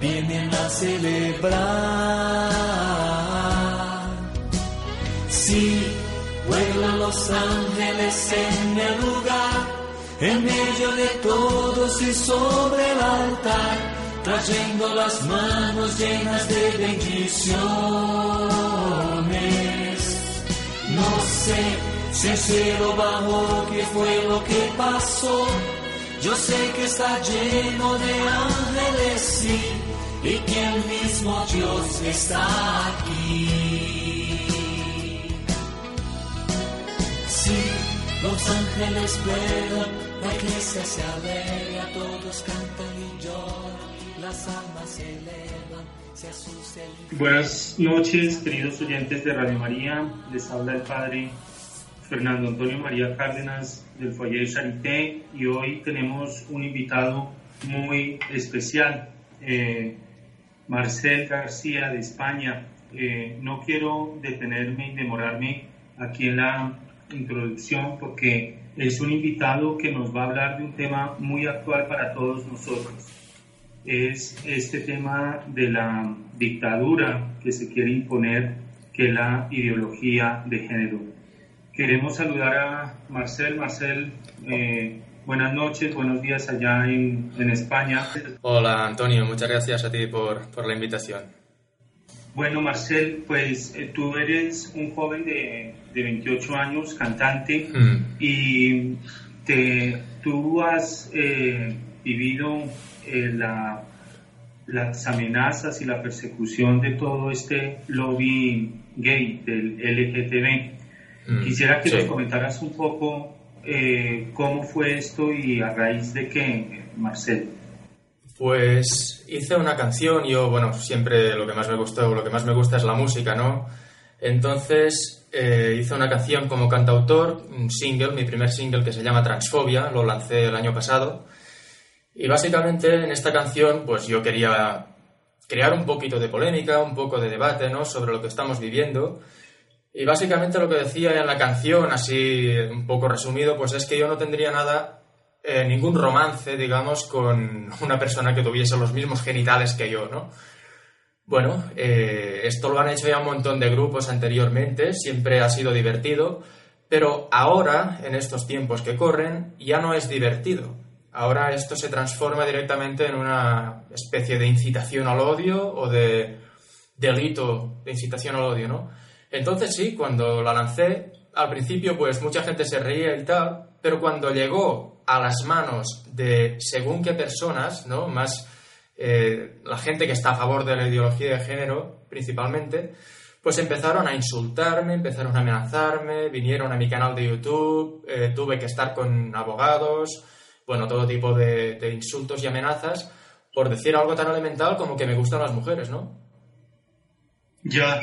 vienen a celebrar. Sí, vuelan los ángeles en el lugar, en medio de todos y sobre el altar, trayendo las manos llenas de bendiciones. No sé si el cielo bajó, qué fue lo que pasó. Yo sé que está lleno de ángeles, sí, y que el mismo Dios está aquí. Sí, los ángeles vuelan, la iglesia se alegra, todos cantan y lloran, las almas se elevan, se asustan. Buenas noches, queridos oyentes de Radio María. Les habla el Padre Fernando Antonio María Cárdenas del Foyer Charité y hoy tenemos un invitado muy especial, eh, Marcel García de España. Eh, no quiero detenerme y demorarme aquí en la introducción porque es un invitado que nos va a hablar de un tema muy actual para todos nosotros. Es este tema de la dictadura que se quiere imponer, que es la ideología de género. Queremos saludar a Marcel. Marcel, eh, buenas noches, buenos días allá en, en, España. Hola Antonio, muchas gracias a ti por, por la invitación. Bueno, Marcel, pues eh, tú eres un joven de, de 28 años, cantante, Mm. y te, tú has eh, vivido eh, la, las amenazas y la persecución de todo este lobby gay del LGTB. Mm, Quisiera que sí. nos comentaras un poco eh, cómo fue esto y a raíz de qué, Marcel. Pues hice una canción, yo, bueno, siempre lo que más me gustó, lo que más me gusta es la música, ¿no? Entonces eh, hice una canción como cantautor, un single, mi primer single que se llama Transfobia, lo lancé el año pasado. Y básicamente en esta canción, pues yo quería crear un poquito de polémica, un poco de debate, ¿no? Sobre lo que estamos viviendo. Y básicamente lo que decía en la canción, así un poco resumido, pues es que yo no tendría nada, eh, ningún romance, digamos, con una persona que tuviese los mismos genitales que yo, ¿no? Bueno, eh, esto lo han hecho ya un montón de grupos anteriormente, siempre ha sido divertido, pero ahora, en estos tiempos que corren, ya no es divertido. Ahora esto se transforma directamente en una especie de incitación al odio o de delito de incitación al odio, ¿no? Entonces sí, cuando la lancé, al principio pues mucha gente se reía y tal, pero cuando llegó a las manos de según qué personas, ¿no? Más eh, la gente que está a favor de la ideología de género, principalmente, pues empezaron a insultarme, empezaron a amenazarme, vinieron a mi canal de YouTube, eh, tuve que estar con abogados, bueno, todo tipo de, de insultos y amenazas por decir algo tan elemental como que me gustan las mujeres, ¿no? Ya,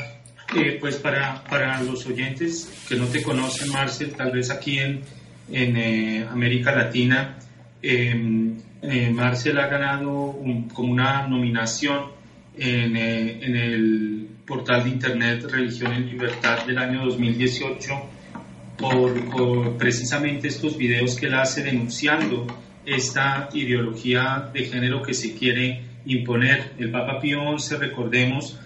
pues para, para los oyentes que no te conocen, Marcel, tal vez aquí en, en eh, América Latina, eh, eh, Marcel ha ganado como una nominación en, eh, en el portal de internet Religión en Libertad del año 2018 por, por precisamente estos videos que él hace denunciando esta ideología de género que se quiere imponer. El Papa Pío XI, recordemos,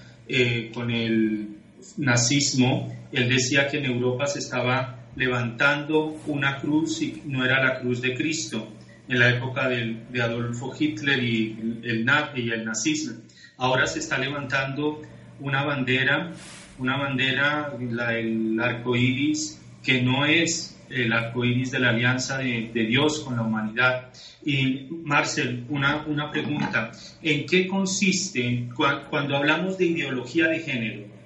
con el nazismo, él decía que en Europa se estaba levantando una cruz y no era la cruz de Cristo en la época de Adolfo Hitler y el, el nazismo. Ahora se está levantando una bandera, una bandera, la, el arco iris, que no es el arco iris de la alianza de, Dios con la humanidad. Y Marcel, una, una pregunta: ¿en qué consiste cuando hablamos de ideología de género?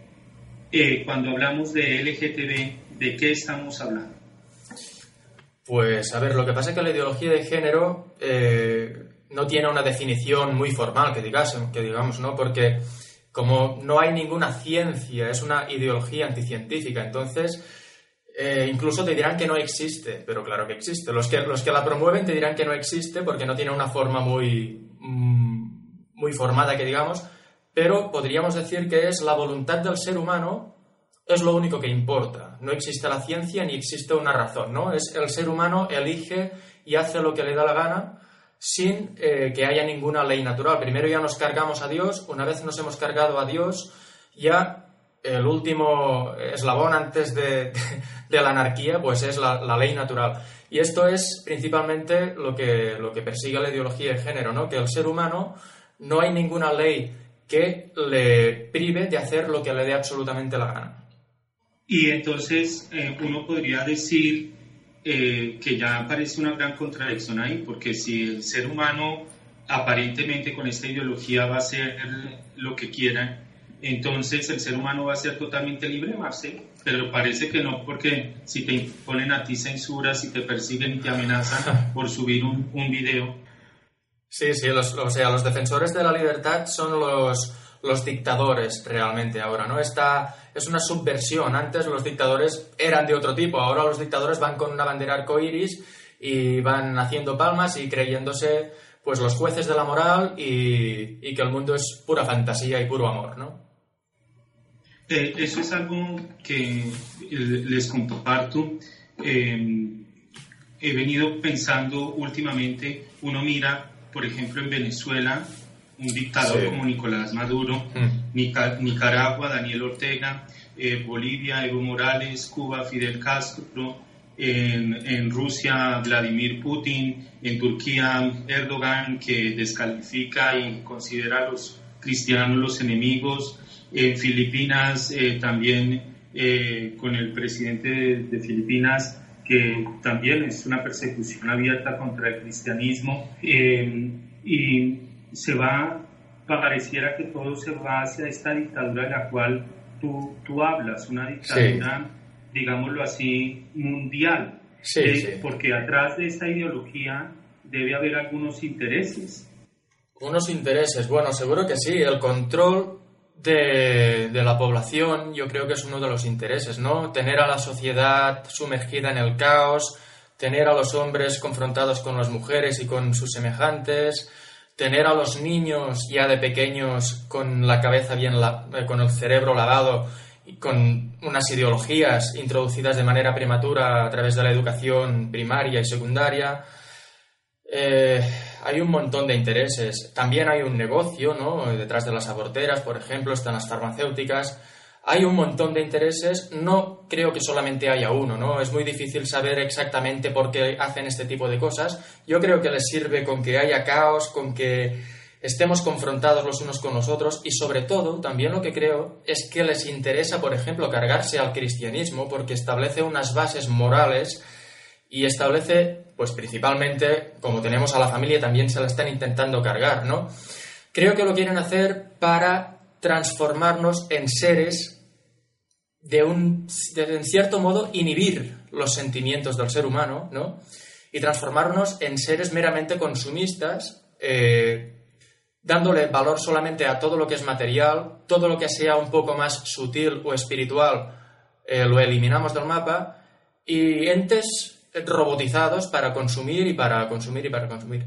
Eh, cuando hablamos de LGTB, ¿de qué estamos hablando? Pues a ver, lo que pasa es que la ideología de género eh, no tiene una definición muy formal, que, digas, que digamos, ¿no? Porque como no hay ninguna ciencia, es una ideología anticientífica, entonces eh, incluso te dirán que no existe, pero claro que existe. Los que, los que la promueven te dirán que no existe porque no tiene una forma muy, mm, muy formada, que digamos, pero podríamos decir que es la voluntad del ser humano es lo único que importa. No existe la ciencia ni existe una razón, ¿no? Es el ser humano elige y hace lo que le da la gana sin eh, que haya ninguna ley natural. Primero ya nos cargamos a Dios, una vez nos hemos cargado a Dios, ya el último eslabón antes de, la anarquía, pues es la, la, ley natural. Y esto es principalmente lo que, lo que persigue la ideología de género, ¿no? Que el ser humano no hay ninguna ley que le prive de hacer lo que le dé absolutamente la gana. Y entonces eh, uno podría decir eh, que ya aparece una gran contradicción ahí, porque si el ser humano aparentemente con esta ideología va a hacer lo que quiera, entonces el ser humano va a ser totalmente libre, Marcel. Pero parece que no, porque si te ponen a ti censura, si te persiguen y te amenazan por subir un, un video. Sí, sí, los, o sea, los defensores de la libertad son los, los dictadores realmente ahora, ¿no? Esta es una subversión. Antes los dictadores eran de otro tipo, ahora los dictadores van con una bandera arcoíris y van haciendo palmas y creyéndose pues los jueces de la moral y, que el mundo es pura fantasía y puro amor, ¿no? Eh, eso es algo que les comparto. Em, he venido pensando últimamente, uno mira, por ejemplo, en Venezuela, un dictador como Nicolás Maduro, mm. Nicaragua, Daniel Ortega, eh, Bolivia, Evo Morales, Cuba, Fidel Castro, en, Rusia, Vladimir Putin, en Turquía, Erdogan, que descalifica y considera a los cristianos los enemigos, en Filipinas eh, también eh, con el presidente de, Filipinas, que también es una persecución abierta contra el cristianismo. y se va, pareciera que todo se va hacia esta dictadura de la cual tú, tú hablas, una dictadura, digámoslo así, mundial. Eh, porque atrás de esta ideología debe haber algunos intereses. Unos intereses, bueno, seguro que sí. El control de, la población yo creo que es uno de los intereses, ¿no? Tener a la sociedad sumergida en el caos, tener a los hombres confrontados con las mujeres y con sus semejantes, tener a los niños ya de pequeños con la cabeza bien, eh, con el cerebro lavado y con unas ideologías introducidas de manera prematura a través de la educación primaria y secundaria. Eh, hay un montón de intereses. También hay un negocio, ¿no? Detrás de las aborteras, por ejemplo, están las farmacéuticas hay un montón de intereses, no creo que solamente haya uno, ¿no? Es muy difícil saber exactamente por qué hacen este tipo de cosas. Yo creo que les sirve con que haya caos, con que estemos confrontados los unos con los otros y sobre todo también lo que creo es que les interesa, por ejemplo, cargarse al cristianismo porque establece unas bases morales y establece, pues principalmente, como tenemos a la familia, también se la están intentando cargar, ¿no? Creo que lo quieren hacer para transformarnos en seres de un, en cierto modo, inhibir los sentimientos del ser humano, ¿no? Y transformarnos en seres meramente consumistas, eh, dándole valor solamente a todo lo que es material, todo lo que sea un poco más sutil o espiritual eh, lo eliminamos del mapa, y entes robotizados para consumir y para consumir y para consumir.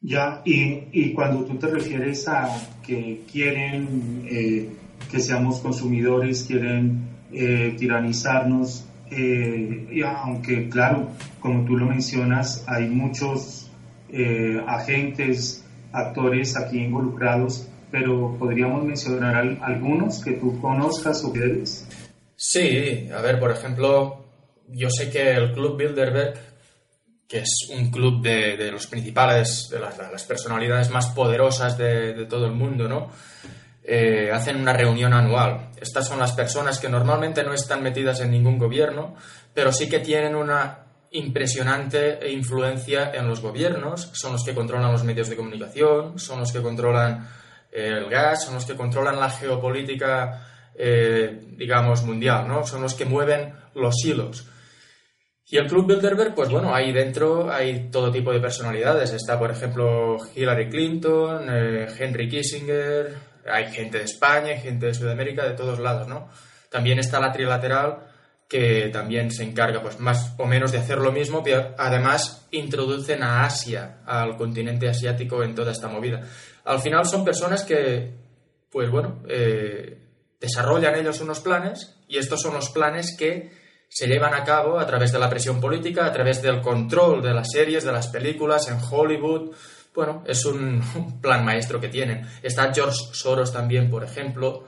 Ya, y, y, cuando tú te refieres a que quieren eh, que seamos consumidores, quieren eh, tiranizarnos, eh, y aunque claro, como tú lo mencionas, hay muchos agentes, actores aquí involucrados, pero podríamos mencionar algunos que tú conozcas o Sí, a ver, por ejemplo, yo sé que el Club Bilderberg, que es un club de, los principales, de las, personalidades más poderosas de, todo el mundo, ¿no? Eh, hacen una reunión anual. Estas son las personas que normalmente no están metidas en ningún gobierno, pero sí que tienen una impresionante influencia en los gobiernos, son los que controlan los medios de comunicación, son los que controlan eh, el gas, son los que controlan la geopolítica, eh, digamos, mundial, ¿no? Son los que mueven los hilos. Y el Club Bilderberg, pues bueno, ahí dentro hay todo tipo de personalidades. Está, por ejemplo, Hillary Clinton, eh, Henry Kissinger, hay gente de España, gente de Sudamérica, de todos lados, ¿no? También está la trilateral, que también se encarga, pues más o menos, de hacer lo mismo, pero además introducen a Asia, al continente asiático, en toda esta movida. Al final son personas que, pues bueno, eh, desarrollan ellos unos planes y estos son los planes que se llevan a cabo a través de la presión política, a través del control de las series, de las películas en Hollywood. Bueno, es un, plan maestro que tienen. Está George Soros también, por ejemplo,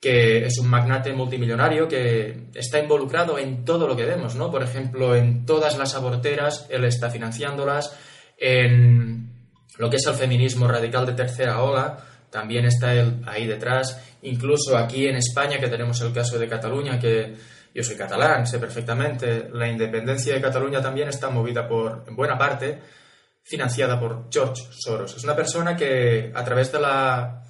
que es un magnate multimillonario que está involucrado en todo lo que vemos, ¿no? Por ejemplo, en todas las aborteras, él está financiándolas, en lo que es el feminismo radical de tercera ola, también está él ahí detrás, incluso aquí en España, que tenemos el caso de Cataluña, que yo soy catalán, sé perfectamente. La independencia de Cataluña también está movida por, en buena parte, financiada por George Soros. Es una persona que a través de la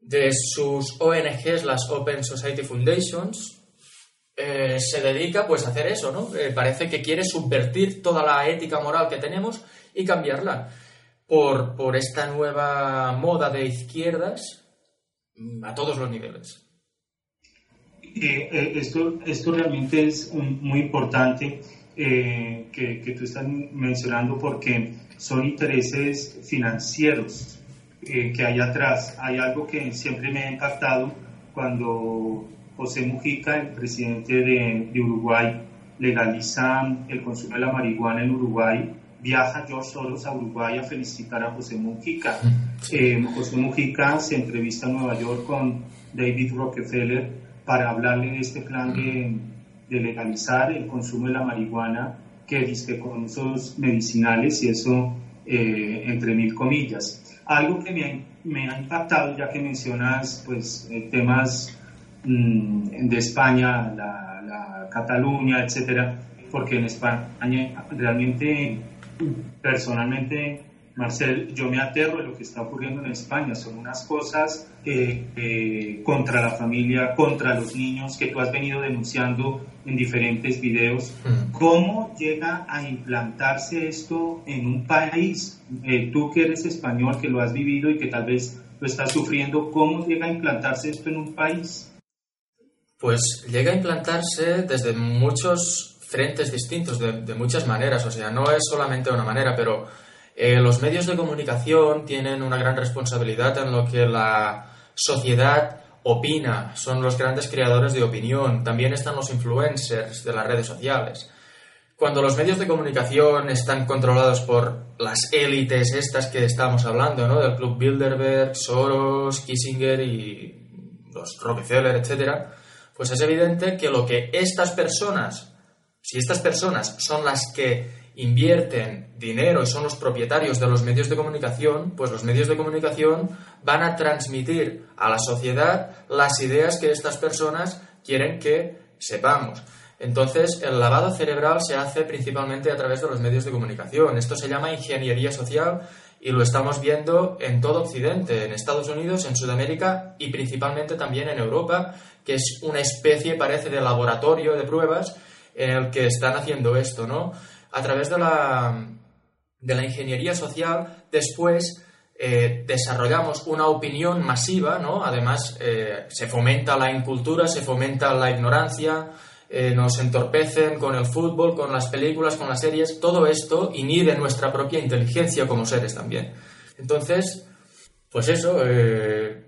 de sus ONGs, las Open Society Foundations, eh, se dedica pues a hacer eso, ¿no? Eh, parece que quiere subvertir toda la ética moral que tenemos y cambiarla por, por esta nueva moda de izquierdas mm, a todos los niveles. Eh, eh, esto, esto realmente es muy importante eh, que, que, tú estás mencionando porque son intereses financieros que hay atrás. Hay algo que siempre me ha impactado cuando José Mujica, el presidente de, de Uruguay, legaliza el consumo de la marihuana en Uruguay viaja George Soros a Uruguay a felicitar a José Mujica. José Mujica se entrevista en Nueva York con David Rockefeller para hablarle de este plan de, legalizar el consumo de la marihuana que dice con usos medicinales y eso eh, entre mil comillas. Algo que me ha, impactado ya que mencionas pues eh, temas mm, de España, la, la Cataluña, etcétera, porque en España realmente personalmente Marcel, yo me aterro de lo que está ocurriendo en España. Son unas cosas eh, contra la familia, contra los niños, que tú has venido denunciando en diferentes videos. Mm. ¿Cómo llega a implantarse esto en un país? Eh, tú que eres español, que lo has vivido y que tal vez lo estás sufriendo, ¿cómo llega a implantarse esto en un país? Pues llega a implantarse desde muchos frentes distintos, de, de muchas maneras. O sea, no es solamente una manera, pero eh, los medios de comunicación tienen una gran responsabilidad en lo que la sociedad opina, son los grandes creadores de opinión, también están los influencers de las redes sociales. Cuando los medios de comunicación están controlados por las élites estas que estamos hablando, ¿no? Del Club Bilderberg, Soros, Kissinger y los Rockefeller, etc., pues es evidente que lo que estas personas, si estas personas son las que invierten dinero y son los propietarios de los medios de comunicación, pues los medios de comunicación van a transmitir a la sociedad las ideas que estas personas quieren que sepamos. Entonces, el lavado cerebral se hace principalmente a través de los medios de comunicación. Esto se llama ingeniería social y lo estamos viendo en todo Occidente, en Estados Unidos, en Sudamérica y principalmente también en Europa, que es una especie, parece, de laboratorio de pruebas en el que están haciendo esto, ¿no? A través de la, de la ingeniería social, después eh, desarrollamos una opinión masiva, ¿no? Además, eh, se fomenta la incultura, se fomenta la ignorancia, eh, nos entorpecen con el fútbol, con las películas, con las series. Todo esto inhibe nuestra propia inteligencia como seres también. Entonces, pues eso,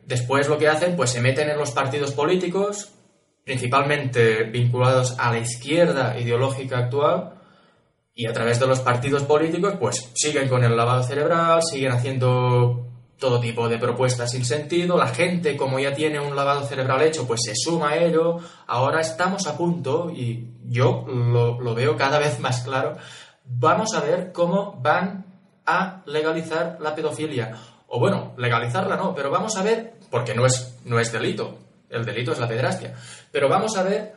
después lo que hacen, pues se meten en los partidos políticos, principalmente vinculados a la izquierda ideológica actual, y a través de los partidos políticos, pues siguen con el lavado cerebral, siguen haciendo todo tipo de propuestas sin sentido, la gente como ya tiene un lavado cerebral hecho, pues se suma a ello, ahora estamos a punto, y yo lo, veo cada vez más claro, vamos a ver cómo van a legalizar la pedofilia. O bueno, legalizarla no, pero vamos a ver, porque no es, no es delito, el delito es la pedrastia, pero vamos a ver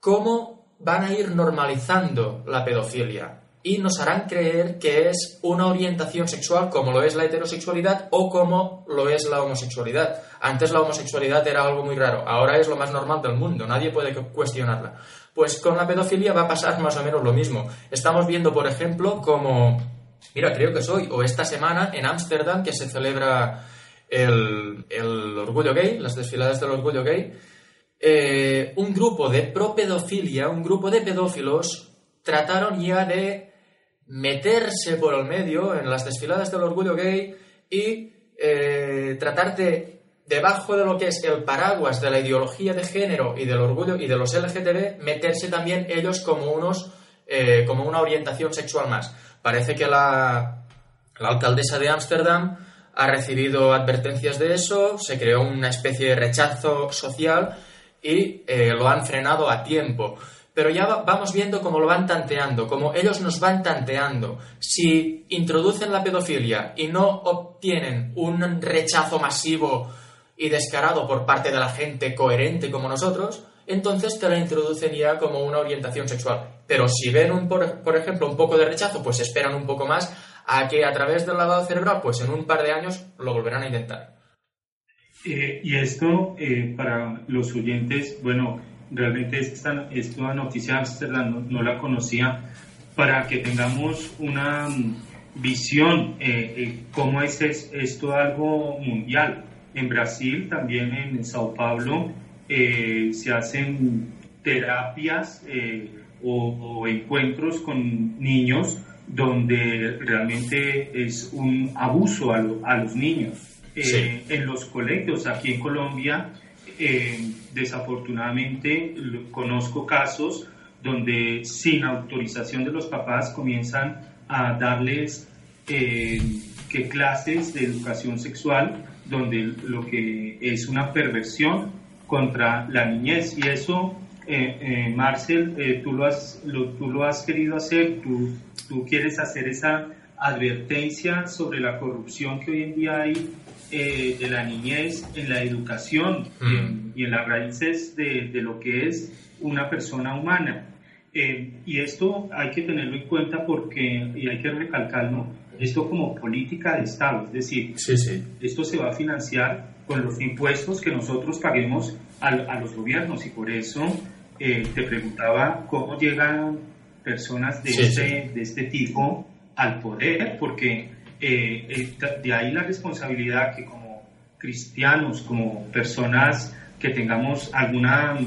cómo van a ir normalizando la pedofilia y nos harán creer que es una orientación sexual como lo es la heterosexualidad o como lo es la homosexualidad. Antes la homosexualidad era algo muy raro, ahora es lo más normal del mundo, nadie puede cuestionarla. Pues con la pedofilia va a pasar más o menos lo mismo. Estamos viendo, por ejemplo, como, mira, creo que es hoy, o esta semana en Ámsterdam, que se celebra el, el, orgullo gay, las desfiladas del orgullo gay, eh, un grupo de pro-pedofilia, un grupo de pedófilos, trataron ya de meterse por el medio en las desfiladas del orgullo gay y eh, tratar de, debajo de lo que es el paraguas de la ideología de género y del orgullo y de los LGTB, meterse también ellos como unos eh, como una orientación sexual más. Parece que la, la alcaldesa de Ámsterdam ha recibido advertencias de eso, se creó una especie de rechazo social y eh, lo han frenado a tiempo pero ya vamos viendo cómo lo van tanteando, cómo ellos nos van tanteando. Si introducen la pedofilia y no obtienen un rechazo masivo y descarado por parte de la gente coherente como nosotros, entonces te la introducen ya como una orientación sexual. Pero si ven, un, por, ejemplo, un poco de rechazo, pues esperan un poco más a que a través del lavado cerebral, pues en un par de años lo volverán a intentar. Eh, y esto, eh, para los oyentes, bueno, realmente esta, esta noticia Amsterdam no, la conocía, para que tengamos una mm, visión eh, eh, cómo es, esto algo mundial. En Brasil, también en Sao Paulo, eh, se hacen terapias o, encuentros con niños donde realmente es un abuso a, a los niños. En los colegios, aquí en Colombia, eh, desafortunadamente conozco casos donde sin autorización de los papás comienzan a darles eh, que clases de educación sexual donde lo que es una perversión contra la niñez. Y eso eh, Marcel tú, lo has, tú lo has querido hacer tú, tú quieres hacer esa advertencia sobre la corrupción que hoy en día hay eh, de la niñez en la educación y, en, las raíces de, lo que es una persona humana. Eh, y esto hay que tenerlo en cuenta porque, y hay que recalcarlo, esto como política de Estado, es decir, esto se va a financiar con los impuestos que nosotros paguemos a, los gobiernos. Y por eso eh, te preguntaba cómo llegan personas de, este, de este tipo al poder, porque eh, eh, de ahí la responsabilidad que como cristianos, como personas que tengamos alguna,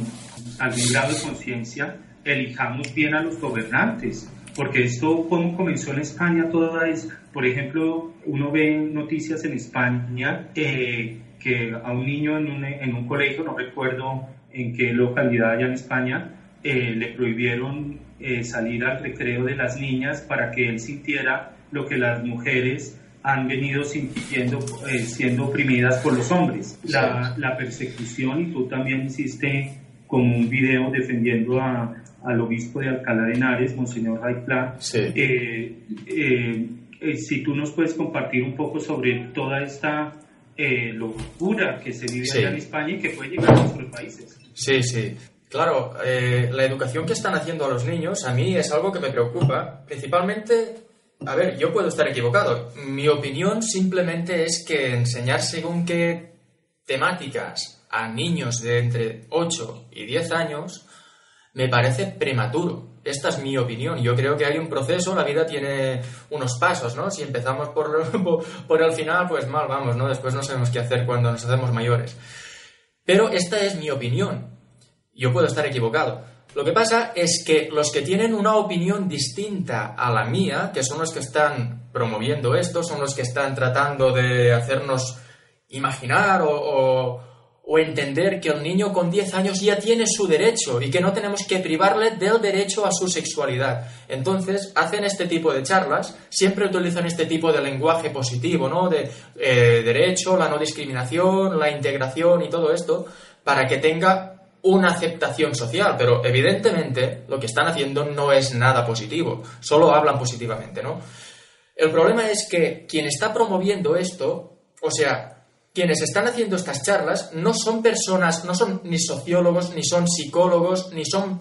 algún grado de conciencia, elijamos bien a los gobernantes, porque esto como comenzó en España toda es, por ejemplo, uno ve noticias en España eh, que a un niño en un, en un, colegio, no recuerdo en qué localidad allá en España, le prohibieron salir al recreo de las niñas para que él sintiera lo que las mujeres han venido sintiendo, eh, siendo oprimidas por los hombres. La, la, persecución, y tú también hiciste como un video defendiendo a, al obispo de Alcalá de Henares, Monseñor Raipla. Eh, eh, si tú nos puedes compartir un poco sobre toda esta locura que se vive allá en España y que puede llegar a nuestros países. Sí, sí. Claro, la educación que están haciendo a los niños a mí es algo que me preocupa, principalmente a ver, yo puedo estar equivocado. Mi opinión simplemente es que enseñar según qué temáticas a niños de entre 8 y 10 años me parece prematuro. Esta es mi opinión. Yo creo que hay un proceso, la vida tiene unos pasos, ¿no? Si empezamos por, por el final, pues mal vamos, ¿no? Después no sabemos qué hacer cuando nos hacemos mayores. Pero esta es mi opinión. Yo puedo estar equivocado. Lo que pasa es que los que tienen una opinión distinta a la mía, que son los que están promoviendo esto, son los que están tratando de hacernos imaginar o, entender que el niño con 10 años ya tiene su derecho y que no tenemos que privarle del derecho a su sexualidad. Entonces, hacen este tipo de charlas, siempre utilizan este tipo de lenguaje positivo, ¿no? De eh, derecho, la no discriminación, la integración y todo esto, para que tenga una aceptación social, pero evidentemente lo que están haciendo no es nada positivo, solo hablan positivamente, ¿no? El problema es que quien está promoviendo esto, o sea, quienes están haciendo estas charlas no son personas, no son ni sociólogos, ni son psicólogos, ni son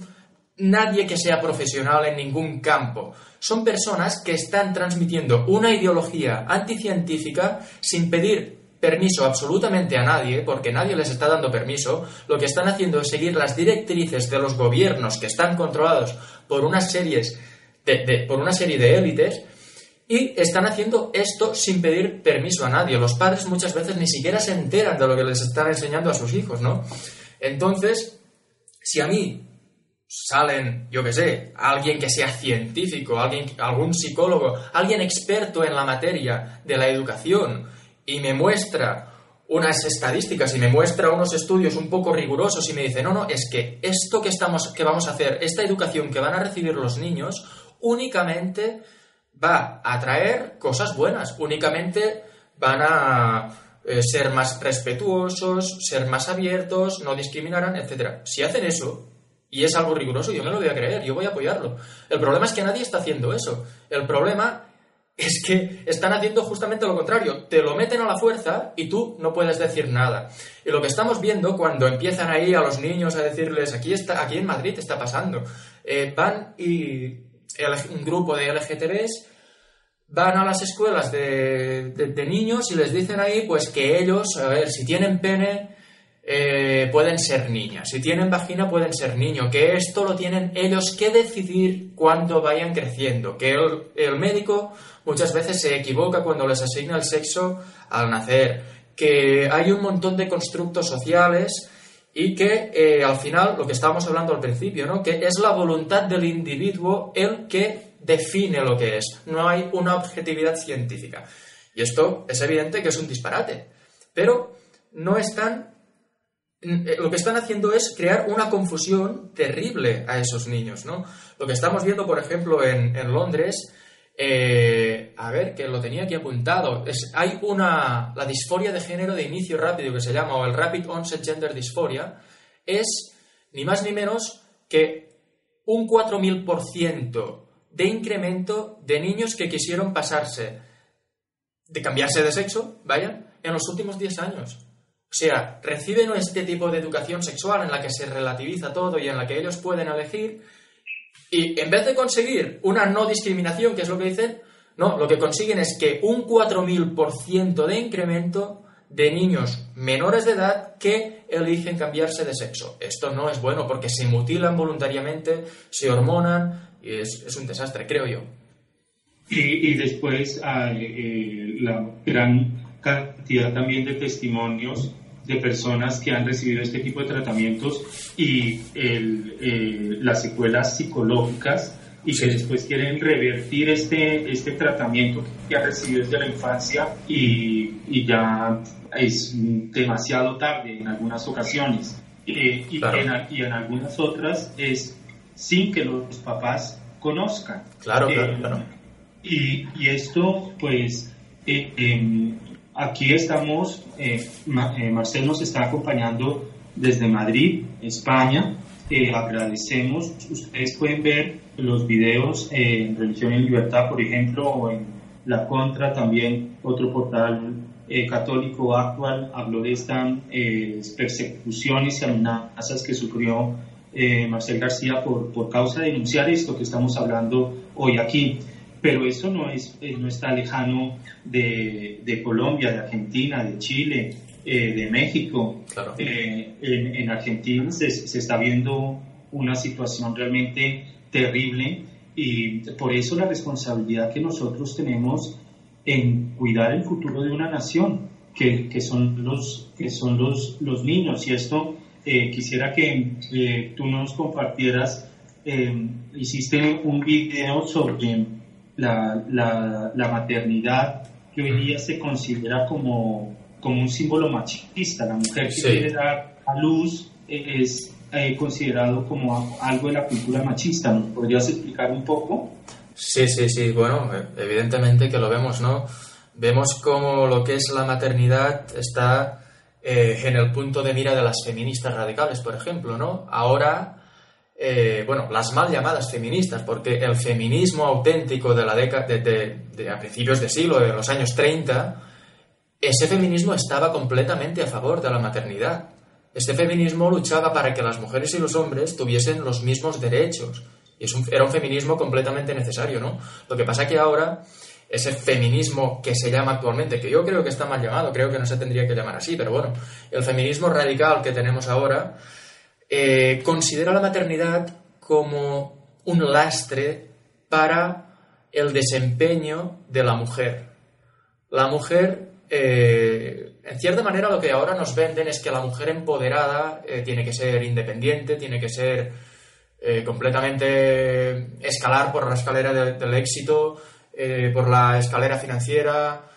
nadie que sea profesional en ningún campo. Son personas que están transmitiendo una ideología anticientífica sin pedir permiso absolutamente a nadie, porque nadie les está dando permiso, lo que están haciendo es seguir las directrices de los gobiernos que están controlados por unas series de, por una serie de élites y están haciendo esto sin pedir permiso a nadie. Los padres muchas veces ni siquiera se enteran de lo que les están enseñando a sus hijos, ¿no? Entonces, si a mí salen, yo qué sé, alguien que sea científico, alguien, algún psicólogo, alguien experto en la materia de la educación y me muestra unas estadísticas y me muestra unos estudios un poco rigurosos y me dice, no, no, es que esto que, estamos, que vamos a hacer, esta educación que van a recibir los niños, únicamente va a traer cosas buenas, únicamente van a eh, ser más respetuosos, ser más abiertos, no discriminarán, etc. Si hacen eso, y es algo riguroso, yo me lo voy a creer, yo voy a apoyarlo. El problema es que nadie está haciendo eso. El problema es que están haciendo justamente lo contrario. Te lo meten a la fuerza y tú no puedes decir nada. Y lo que estamos viendo cuando empiezan ahí a los niños a decirles, aquí, está, aquí en Madrid está pasando, eh, van y un grupo de LGTBs van a las escuelas de, niños y les dicen ahí pues que ellos, a ver, si tienen pene eh, pueden ser niñas, si tienen vagina pueden ser niños, que esto lo tienen ellos que decidir cuando vayan creciendo, que el, médico muchas veces se equivoca cuando les asigna el sexo al nacer, que hay un montón de constructos sociales y que eh, al final, lo que estábamos hablando al principio, ¿no? que es la voluntad del individuo el que define lo que es, no hay una objetividad científica. Y esto es evidente que es un disparate, pero no están lo que están haciendo es crear una confusión terrible a esos niños, ¿no? Lo que estamos viendo, por ejemplo, en, Londres, eh, a ver, que lo tenía aquí apuntado, es, hay una, la disforia de género de inicio rápido que se llama, o el Rapid Onset Gender Dysphoria, es ni más ni menos que un 4000% de incremento de niños que quisieron pasarse, de cambiarse de sexo, vaya, en los últimos 10 años. O sea, reciben este tipo de educación sexual en la que se relativiza todo y en la que ellos pueden elegir, y en vez de conseguir una no discriminación, que es lo que dicen, no, lo que consiguen es que un 4.000% de incremento de niños menores de edad que eligen cambiarse de sexo. Esto no es bueno porque se mutilan voluntariamente, se hormonan, y es, un desastre, creo yo. Y, después hay eh, la gran cantidad también de testimonios de personas que han recibido este tipo de tratamientos y eh, las secuelas psicológicas y que después quieren revertir este, este tratamiento que ha recibido desde la infancia y, y ya es demasiado tarde en algunas ocasiones. Eh, y, en, y en algunas otras es sin que los papás conozcan. Claro, claro, eh, claro. Y, y, esto, pues, eh, em, aquí estamos, eh, Marcel nos está acompañando desde Madrid, España. agradecemos, ustedes pueden ver los videos en Religión y Libertad, por ejemplo, o en La Contra, también otro portal católico actual habló de estas persecuciones y amenazas que sufrió eh, Marcel García por, por causa de denunciar esto que estamos hablando hoy aquí. Pero eso no, es, eh, no está lejano de, de Colombia, de Argentina, de Chile, eh, de México. en, en, Argentina se, se, está viendo una situación realmente terrible y por eso la responsabilidad que nosotros tenemos en cuidar el futuro de una nación, que, que son, los, que son los, los niños. Y esto eh, quisiera que eh, tú nos compartieras, eh, hiciste un video sobre la, la, maternidad que hoy día se considera como, como un símbolo machista. La mujer que quiere dar a luz es eh, considerado como algo de la cultura machista. ¿Nos podrías explicar un poco? Sí, sí, sí. Bueno, evidentemente que lo vemos, ¿no? Vemos como lo que es la maternidad está eh, en el punto de mira de las feministas radicales, por ejemplo, ¿no? Ahora, bueno, las mal llamadas feministas, porque el feminismo auténtico de la década, de, a principios de siglo, de los años 30, ese feminismo estaba completamente a favor de la maternidad. Este feminismo luchaba para que las mujeres y los hombres tuviesen los mismos derechos. Y es era un feminismo completamente necesario, ¿no? Lo que pasa que ahora, ese feminismo que se llama actualmente, que yo creo que está mal llamado, creo que no se tendría que llamar así, pero bueno, el feminismo radical que tenemos ahora eh, considera la maternidad como un lastre para el desempeño de la mujer. La mujer eh, en cierta manera lo que ahora nos venden es que la mujer empoderada eh, tiene que ser independiente, tiene que ser completamente escalar por la escalera del éxito, por la escalera financiera,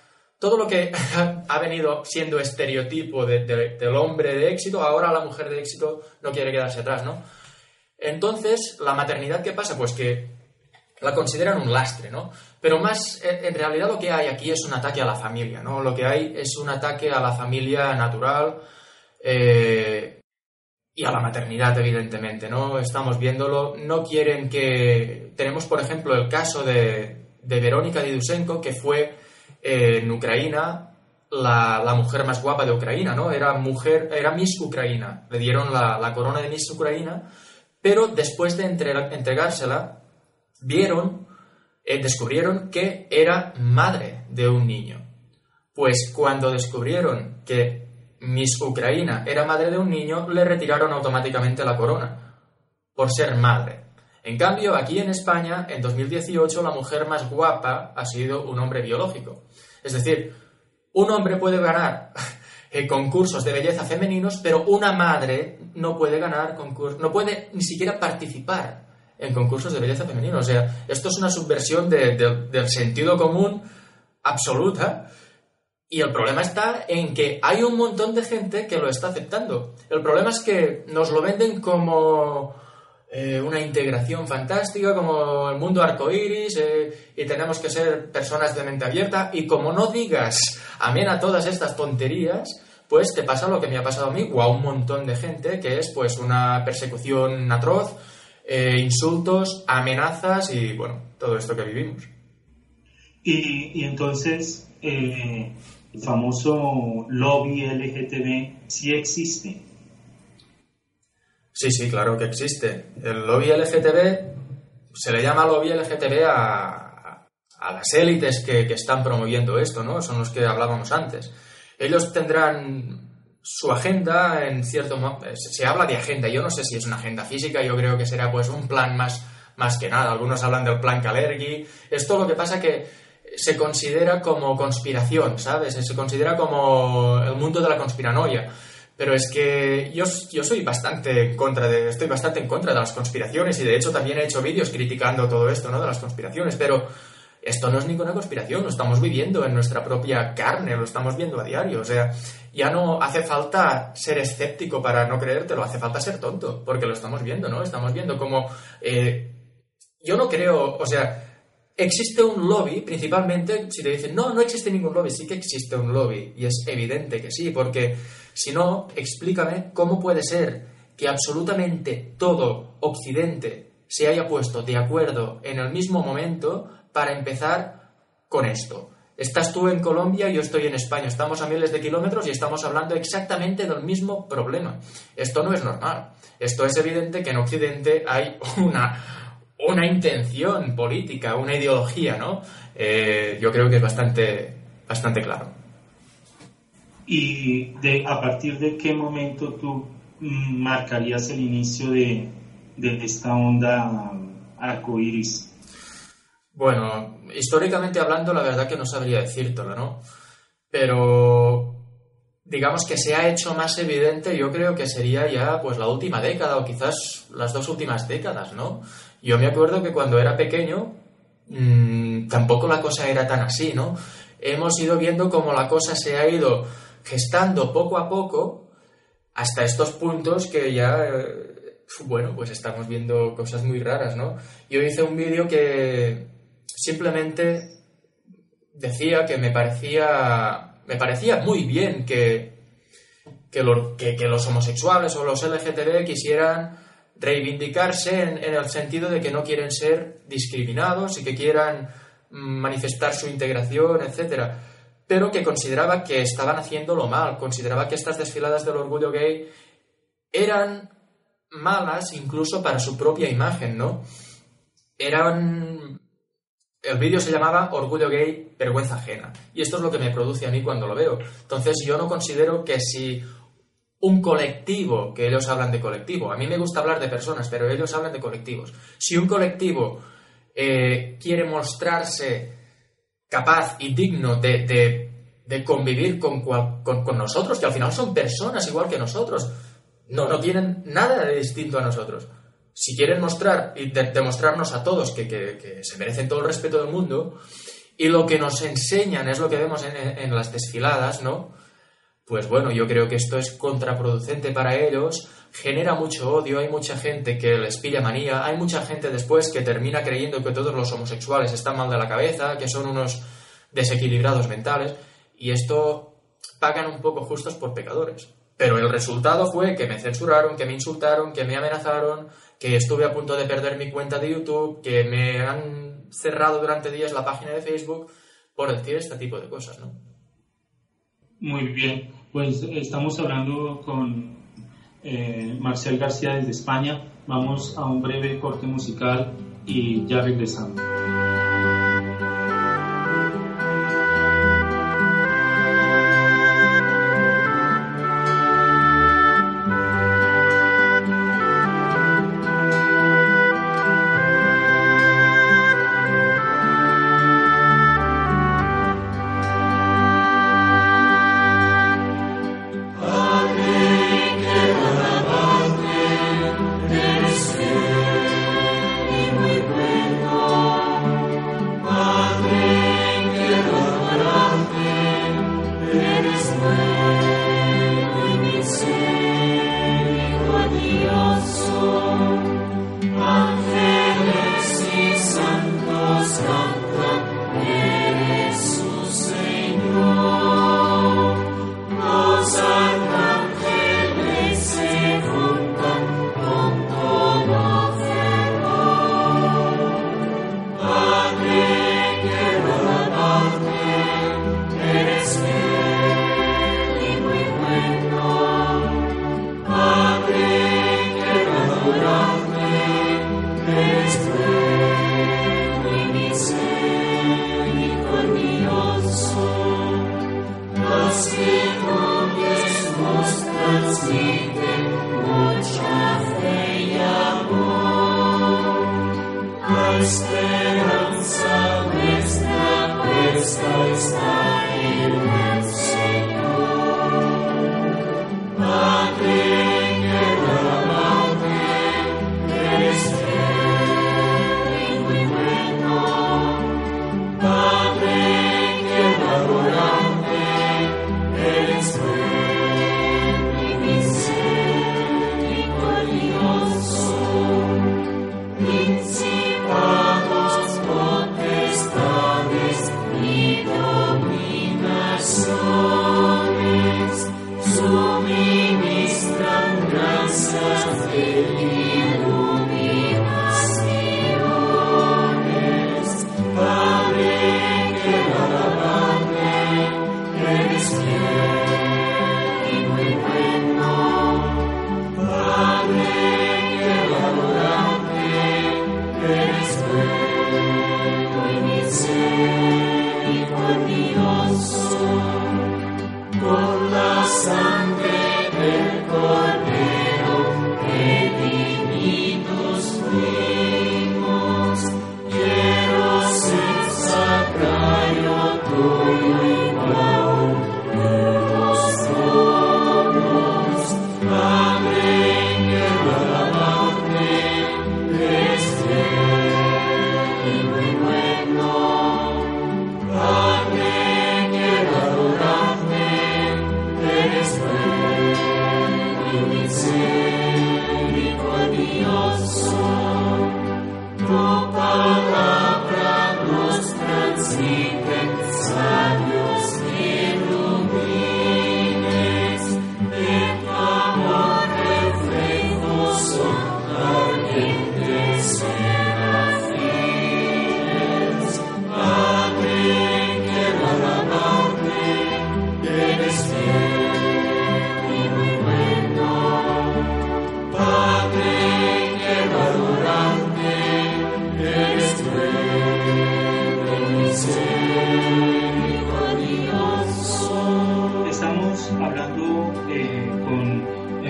todo lo que ha venido siendo estereotipo del hombre de éxito, ahora la mujer de éxito no quiere quedarse atrás, ¿no? Entonces, la maternidad, ¿qué pasa? Pues que la consideran un lastre, ¿no? Pero más, en realidad lo que hay aquí es un ataque a la familia, ¿no? Lo que hay es un ataque a la familia natural eh, y a la maternidad, evidentemente, ¿no? Estamos viéndolo. No quieren que... Tenemos, por ejemplo, el caso de, Verónica Didusenko, que fue en Ucrania la, mujer más guapa de Ucrania, ¿no? Era mujer, era Miss Ucrania. Le dieron la, corona de Miss Ucrania, pero después de entregársela, vieron eh, descubrieron que era madre de un niño. Pues cuando descubrieron que Miss Ucraina era madre de un niño, le retiraron automáticamente la corona por ser madre. En cambio, aquí en España, en 2018, la mujer más guapa ha sido un hombre biológico. Es decir, un hombre puede ganar en concursos de belleza femeninos, pero una madre no puede ganar concursos, no puede ni siquiera participar en concursos de belleza femenina. O sea, esto es una subversión del sentido común absoluta. Y el problema está en que hay un montón de gente que lo está aceptando. El problema es que nos lo venden como eh, una integración fantástica, como el mundo arcoíris, eh, y tenemos que ser personas de mente abierta. Y como no digas amén a todas estas tonterías, pues te pasa lo que me ha pasado a mí o a un montón de gente, que es pues una persecución atroz, eh, insultos, amenazas y bueno, todo esto que vivimos. Y, entonces, eh, el famoso lobby LGTB sí existe. Sí, sí, claro que existe. El lobby LGTB se le llama lobby LGTB a, a las élites que, que, están promoviendo esto, ¿no? Son los que hablábamos antes. Ellos tendrán su agenda en cierto se habla de agenda, yo no sé si es una agenda física, yo creo que será pues un plan más, más que nada, algunos hablan del plan Kalergi, esto lo que pasa que se considera como conspiración, ¿sabes? Se considera como el mundo de la conspiranoia. Pero es que yo, yo soy bastante en contra de, estoy bastante en contra de las conspiraciones y de hecho también he hecho vídeos criticando todo esto, ¿no? De las conspiraciones, pero esto no es ninguna conspiración, lo estamos viviendo en nuestra propia carne, lo estamos viendo a diario. O sea, ya no hace falta ser escéptico para no creértelo, hace falta ser tonto, porque lo estamos viendo, ¿no? Estamos viendo como... Eh, yo no creo, o sea, existe un lobby, principalmente si te dicen, no, no existe ningún lobby, sí que existe un lobby, y es evidente que sí, porque si no, explícame cómo puede ser que absolutamente todo Occidente se haya puesto de acuerdo en el mismo momento para empezar con esto. Estás tú en Colombia, yo estoy en España, estamos a miles de kilómetros y estamos hablando exactamente del mismo problema. Esto no es normal. Esto es evidente que en Occidente hay una, una intención política, una ideología, ¿no? Eh, yo creo que es bastante, bastante claro. ¿Y de, a partir de qué momento tú mm, marcarías el inicio de, de esta onda arcoíris? Bueno, históricamente hablando, la verdad que no sabría decírtelo, ¿no? Pero digamos que se ha hecho más evidente, yo creo que sería ya pues la última década o quizás las dos últimas décadas, ¿no? Yo me acuerdo que cuando era pequeño mmm, tampoco la cosa era tan así, ¿no? Hemos ido viendo cómo la cosa se ha ido gestando poco a poco hasta estos puntos que ya, eh, bueno, pues estamos viendo cosas muy raras, ¿no? Yo hice un vídeo que simplemente decía que me parecía, me parecía muy bien que, que, los homosexuales o los LGTB quisieran reivindicarse en, en, el sentido de que no quieren ser discriminados y que quieran manifestar su integración, etc. Pero que consideraba que estaban haciéndolo mal, consideraba que estas desfiladas del orgullo gay eran malas incluso para su propia imagen, ¿no? Eran el vídeo se llamaba Orgullo Gay, Vergüenza Ajena. Y esto es lo que me produce a mí cuando lo veo. Entonces yo no considero que si un colectivo, que ellos hablan de colectivo, a mí me gusta hablar de personas, pero ellos hablan de colectivos. Si un colectivo eh, quiere mostrarse capaz y digno de, convivir con, con, nosotros, que al final son personas igual que nosotros, no, no tienen nada de distinto a nosotros si quieren mostrar y demostrarnos a todos que, se merecen todo el respeto del mundo, y lo que nos enseñan es lo que vemos en, las desfiladas, ¿no? Pues bueno, yo creo que esto es contraproducente para ellos, genera mucho odio, hay mucha gente que les pilla manía, hay mucha gente después que termina creyendo que todos los homosexuales están mal de la cabeza, que son unos desequilibrados mentales, y esto pagan un poco justos por pecadores. Pero el resultado fue que me censuraron, que me insultaron, que me amenazaron, que estuve a punto de perder mi cuenta de YouTube, que me han cerrado durante días la página de Facebook por decir este tipo de cosas, ¿no? Muy bien, pues estamos hablando con eh, Marcel García desde España. Vamos a un breve corte musical y ya regresamos.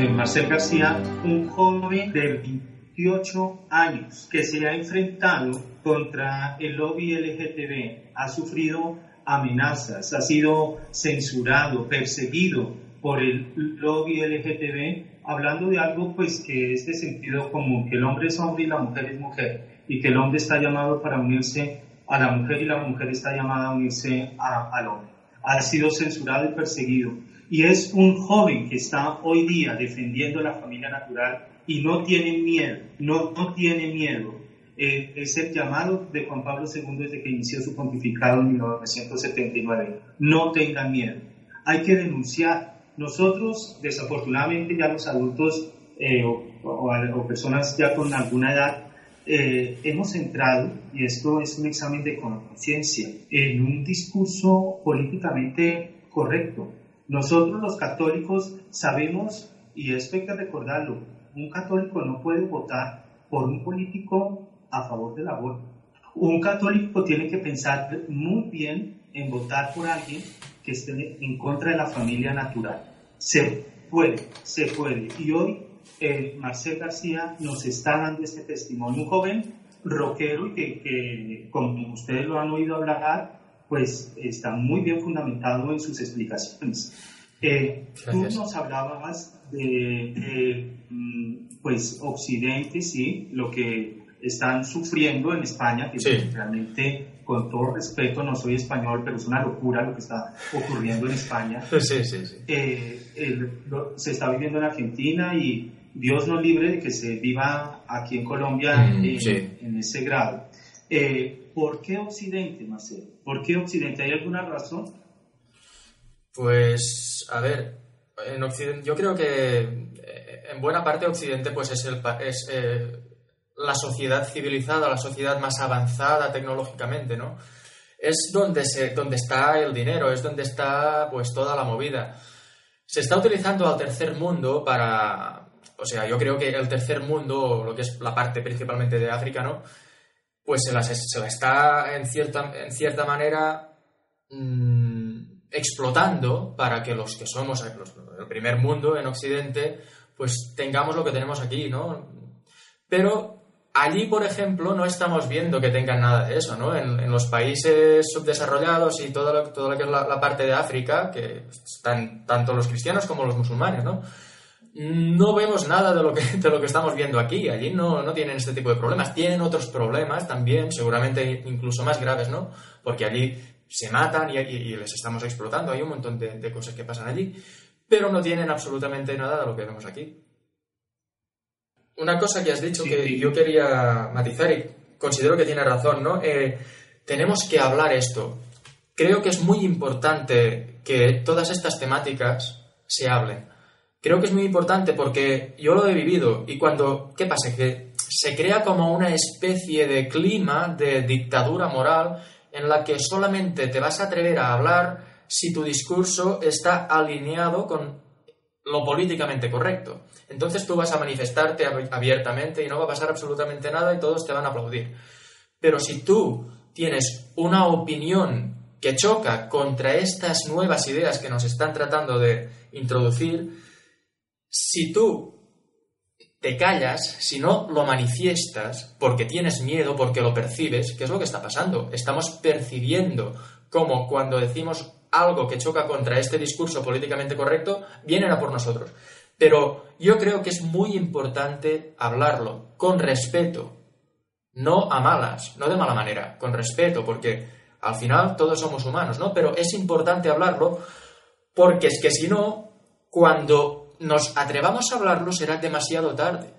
Marcel García, un joven de 28 años que se ha enfrentado contra el lobby LGTB, ha sufrido amenazas, ha sido censurado, perseguido por el lobby LGTB, hablando de algo pues que es de sentido común, que el hombre es hombre y la mujer es mujer, y que el hombre está llamado para unirse a la mujer y la mujer está llamada a unirse al hombre. Ha sido censurado y perseguido. Y es un joven que está hoy día defendiendo la familia natural y no tiene miedo, no, no tiene miedo. Eh, es el llamado de Juan Pablo II desde que inició su pontificado en 1979. No tengan miedo. Hay que denunciar. Nosotros, desafortunadamente, ya los adultos eh, o, personas ya con alguna edad, eh, hemos entrado, y esto es un examen de conciencia, en un discurso políticamente correcto. Nosotros los católicos sabemos, y esto hay que recordarlo, un católico no puede votar por un político a favor del aborto. Un católico tiene que pensar muy bien en votar por alguien que esté en contra de la familia natural. Se puede, se puede. Y hoy eh, Marcel García nos está dando este testimonio. Un joven rockero y que, como ustedes lo han oído hablar, pues está muy bien fundamentado en sus explicaciones. Eh, tú nos hablabas de, mm, pues Occidente, sí, lo que están sufriendo en España, que realmente, con todo respeto, no soy español, pero es una locura lo que está ocurriendo en España. Sí, sí, sí. Eh, se está viviendo en Argentina y Dios nos libre de que se viva aquí en Colombia mm, en, ese grado. Eh, ¿Por qué Occidente, Marcelo? ¿Por qué Occidente? ¿Hay alguna razón? Pues, a ver, en Occidente, yo creo que eh, en buena parte Occidente pues es, el, es la sociedad civilizada, la sociedad más avanzada tecnológicamente, ¿no? Es donde, se, donde está el dinero, es donde está pues toda la movida. Se está utilizando al tercer mundo para... O sea, yo creo que el tercer mundo, lo que es la parte principalmente de África, ¿no? Pues se la, se está en cierta, en cierta manera mm, explotando para que los que somos el primer mundo en Occidente, pues tengamos lo que tenemos aquí, ¿no? Pero Allí, por ejemplo, no estamos viendo que tengan nada de eso, ¿no? En, los países subdesarrollados y que es la, parte de África, que están tanto los cristianos como los musulmanes, ¿no? No vemos nada de lo que, de lo que estamos viendo aquí. Allí no, no tienen este tipo de problemas. Tienen otros problemas también, seguramente incluso más graves, ¿no? Porque allí se matan y, les estamos explotando. Hay un montón de, de cosas que pasan allí, pero no tienen absolutamente nada de lo que vemos aquí una cosa que has dicho que yo quería matizar y considero que tiene razón, ¿no? Eh, tenemos que hablar esto. Creo que es muy importante que todas estas temáticas se hablen. Creo que es muy importante porque yo lo he vivido y cuando, ¿qué pasa? Que se crea como una especie de clima de dictadura moral en la que solamente te vas a atrever a hablar si tu discurso está alineado con lo políticamente correcto. Entonces tú vas a manifestarte abiertamente y no va a pasar absolutamente nada y todos te van a aplaudir. Pero si tú tienes una opinión que choca contra estas nuevas ideas que nos están tratando de introducir, si tú te callas, si no lo manifiestas porque tienes miedo, porque lo percibes, ¿qué es lo que está pasando? Estamos percibiendo como cuando decimos algo que choca contra este discurso políticamente correcto, vienen a por nosotros. Pero yo creo que es muy importante hablarlo con respeto, no a malas, no de mala manera, con respeto, porque al final todos somos humanos, ¿no? Pero es importante hablarlo porque es que si no, cuando nos atrevamos a hablarlo será demasiado tarde.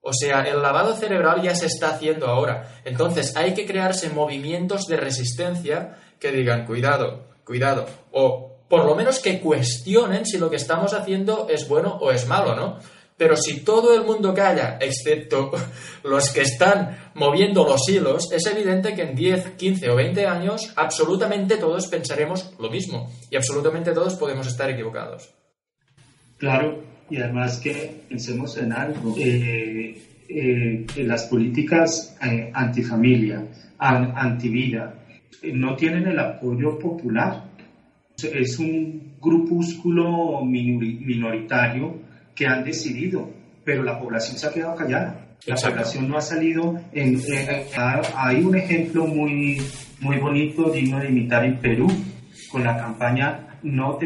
O sea, el lavado cerebral ya se está haciendo ahora. Entonces hay que crearse movimientos de resistencia que digan, cuidado, cuidado, o por lo menos que cuestionen si lo que estamos haciendo es bueno o es malo, ¿no? Pero si todo el mundo calla, excepto los que están moviendo los hilos, es evidente que en 10, 15 o 20 años absolutamente todos pensaremos lo mismo y absolutamente todos podemos estar equivocados. Claro, y además que pensemos en algo. Eh, eh, las políticas eh, antifamilia, antivida, no tienen el apoyo popular. Es un grupúsculo minoritario que han decidido, pero la población se ha quedado callada. La población no ha salido. En, hay un ejemplo muy, muy bonito, digno de imitar en Perú, con la campaña no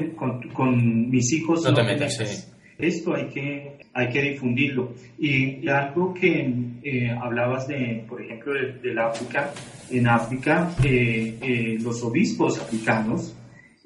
con, mis hijos. No, te metas, Esto hay que, hay que difundirlo. Y, algo que eh, hablabas de, por ejemplo, del África, en África eh, eh, los obispos africanos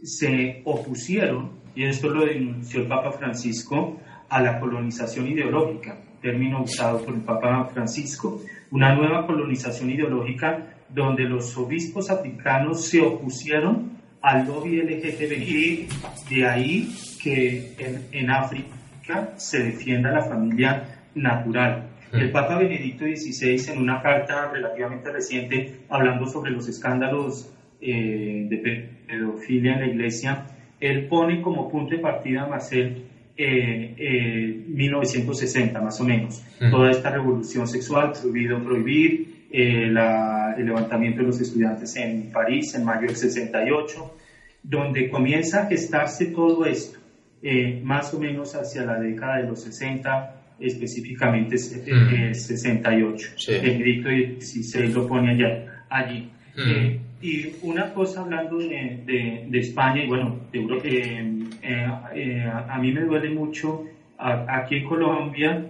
se opusieron, y esto lo denunció el Papa Francisco, a la colonización ideológica, término usado por el Papa Francisco, una nueva colonización ideológica donde los obispos africanos se opusieron al lobby LGTBI, de ahí que en, África se defienda la familia natural. El. Papa Benedicto XVI, en una carta relativamente reciente, hablando sobre los escándalos eh, de pedofilia en la iglesia, él pone como punto de partida, Marcel, 1960 eh, eh, más o menos, toda esta revolución sexual, prohibido prohibir, el levantamiento de los estudiantes en París en mayo del 68, donde comienza a gestarse todo esto, más o menos hacia la década de los 60, específicamente 68. Mm. El Benedicto XVI lo pone allá, allí. Mm. Y una cosa hablando de, de, España y bueno, de Europa, eh, eh, eh, a, mí me duele mucho, aquí en Colombia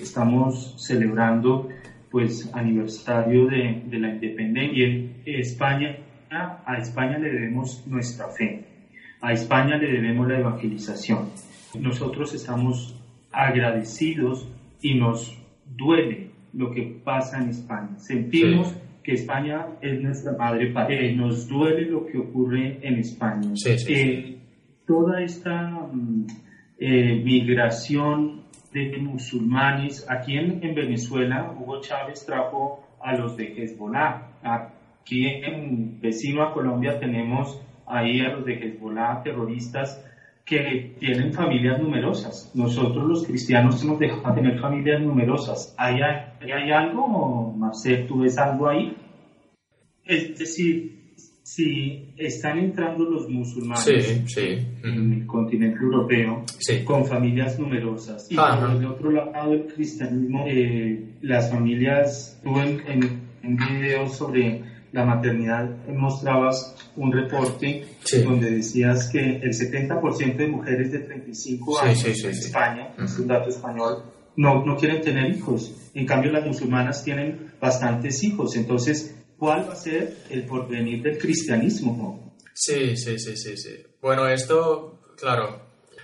estamos celebrando pues aniversario de, de la independencia y en España, a España le debemos nuestra fe, a España le debemos la evangelización. Nosotros estamos agradecidos y nos duele lo que pasa en España. Sentimos que España es nuestra madre patria. nos duele lo que ocurre en España. Eh, toda esta mm, eh, migración de musulmanes, aquí en, Venezuela, Hugo Chávez trajo a los de Hezbollah. Aquí en vecino a Colombia tenemos ahí a los de Hezbollah, terroristas que tienen familias numerosas. Nosotros los cristianos hemos dejado de tener familias numerosas. ¿Hay, hay, algo, Marcel, tú ves algo ahí? Es decir, si están entrando los musulmanes en el continente europeo con familias numerosas y por el otro lado del cristianismo, eh, las familias, tú en, en, en videos sobre la maternidad mostrabas un reporte donde decías que el 70% de mujeres de 35 años en España, es un dato español, no, no quieren tener hijos. En cambio, las musulmanas tienen bastantes hijos. Entonces, ¿cuál va a ser el porvenir del cristianismo? Sí, sí, sí, sí, sí. Bueno, esto, claro,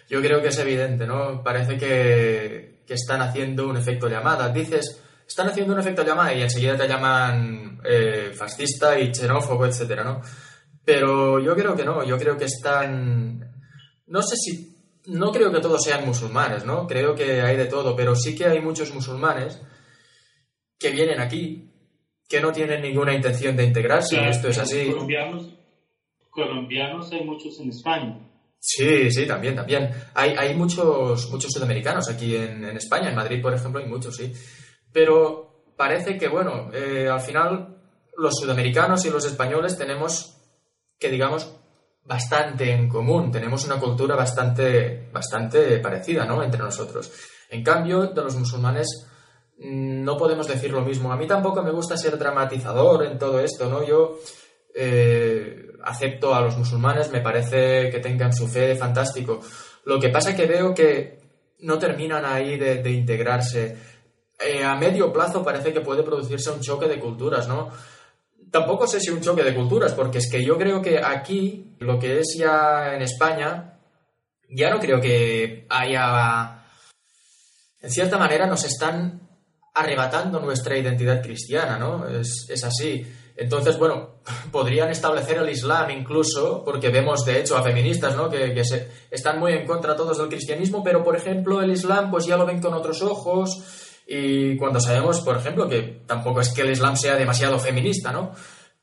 yo creo que es evidente, ¿no? Parece que, que están haciendo un efecto llamada. Dices están haciendo un efecto llamada y enseguida te llaman eh, fascista y xenófobo, etcétera, ¿no? Pero yo creo que no, yo creo que están... No sé si... No creo que todos sean musulmanes, ¿no? Creo que hay de todo, pero sí que hay muchos musulmanes que vienen aquí, que no tienen ninguna intención de integrarse, esto es así. Colombianos, colombianos hay muchos en España. Sí, sí, también, también. Hay, hay muchos, muchos sudamericanos aquí en, en España, en Madrid, por ejemplo, hay muchos, sí. Pero parece que, bueno, eh, al final los sudamericanos y los españoles tenemos que, digamos, bastante en común, tenemos una cultura bastante, bastante parecida, ¿no? Entre nosotros. En cambio, de los musulmanes no podemos decir lo mismo. A mí tampoco me gusta ser dramatizador en todo esto, ¿no? Yo eh, acepto a los musulmanes, me parece que tengan su fe fantástico. Lo que pasa es que veo que no terminan ahí de integrarse eh, a medio plazo parece que puede producirse un choque de culturas, ¿no? Tampoco sé si un choque de culturas, porque es que yo creo que aquí, lo que es ya en España, ya no creo que haya... En cierta manera nos están arrebatando nuestra identidad cristiana, ¿no? Es, así. Entonces, bueno, podrían establecer el Islam incluso, porque vemos de hecho a feministas, ¿no? Que, que se, están muy en contra todos del cristianismo, pero por ejemplo el Islam pues ya lo ven con otros ojos y cuando sabemos, por ejemplo, que tampoco es que el Islam sea demasiado feminista, ¿no?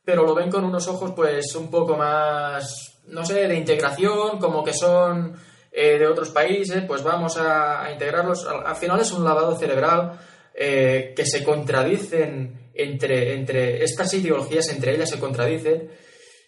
Pero lo ven con unos ojos, pues, un poco más, no sé, de integración, como que son eh, de otros países, pues vamos a, integrarlos. Al, final es un lavado cerebral eh, que se contradicen entre, entre estas ideologías, entre ellas se contradicen.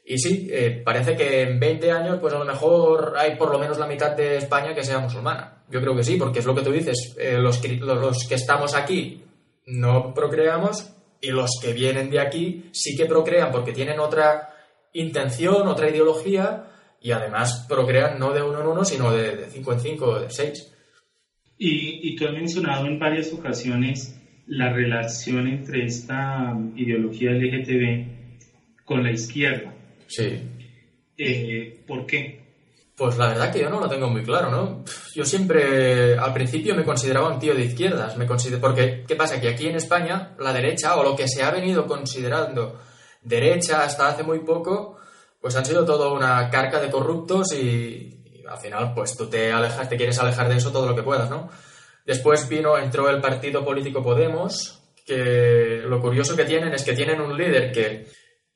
Y sí, eh, parece que en 20 años, pues a lo mejor hay por lo menos la mitad de España que sea musulmana. Yo creo que sí, porque es lo que tú dices, eh, los, que, los que estamos aquí no procreamos y los que vienen de aquí sí que procrean porque tienen otra intención, otra ideología y además procrean no de uno en uno, sino de, cinco en cinco, de seis. Y, y tú has mencionado en varias ocasiones la relación entre esta ideología LGTB con la izquierda. Sí. Eh, ¿Por qué? Pues la verdad que yo no lo tengo muy claro, ¿no? Yo siempre, al principio me consideraba un tío de izquierdas, me porque ¿qué pasa? Que aquí en España la derecha, o lo que se ha venido considerando derecha hasta hace muy poco, pues han sido todo una carca de corruptos y, al final pues tú te alejas, te quieres alejar de eso todo lo que puedas, ¿no? Después vino, entró el partido político Podemos, que lo curioso que tienen es que tienen un líder que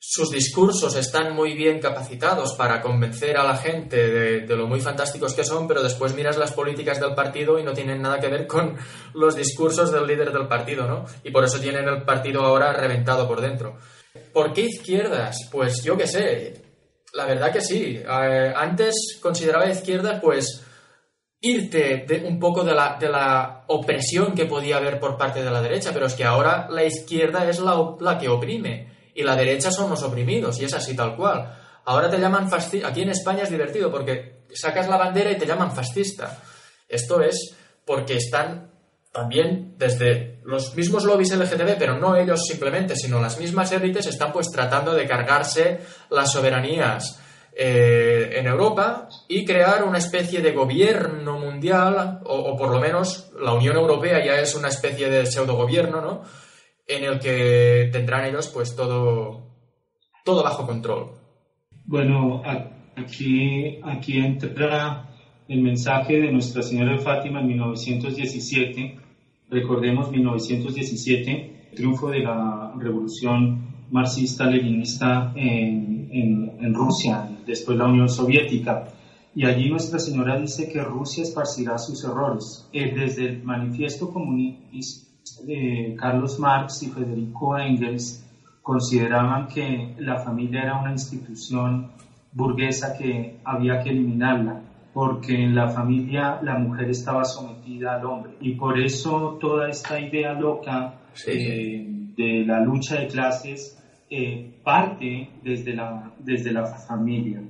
sus discursos están muy bien capacitados para convencer a la gente de, lo muy fantásticos que son, pero después miras las políticas del partido y no tienen nada que ver con los discursos del líder del partido, ¿no? Y por eso tienen el partido ahora reventado por dentro. ¿Por qué izquierdas? Pues yo qué sé. La verdad que sí. Eh, antes consideraba izquierda, pues irte de un poco de la, de la, opresión que podía haber por parte de la derecha, pero es que ahora la izquierda es la, la que oprime y la derecha son los oprimidos, y es así tal cual. Ahora te llaman fascista. Aquí en España es divertido porque sacas la bandera y te llaman fascista. Esto es porque están también desde los mismos lobbies LGTB, pero no ellos simplemente, sino las mismas élites están pues tratando de cargarse las soberanías eh, en Europa y crear una especie de gobierno mundial, o, por lo menos la Unión Europea ya es una especie de pseudo gobierno, ¿no? en el que tendrán ellos pues todo, todo bajo control. Bueno, aquí, aquí entra el mensaje de Nuestra Señora Fátima en 1917. Recordemos 1917, triunfo de la revolución marxista-leninista en, en, Rusia, después la Unión Soviética. Y allí Nuestra Señora dice que Rusia esparcirá sus errores. Eh, desde el manifiesto comunista Carlos Marx y Federico Engels consideraban que la familia era una institución burguesa que había que eliminarla, porque en la familia la mujer estaba sometida al hombre. Y por eso toda esta idea loca eh, de la lucha de clases eh, parte desde la, desde la familia,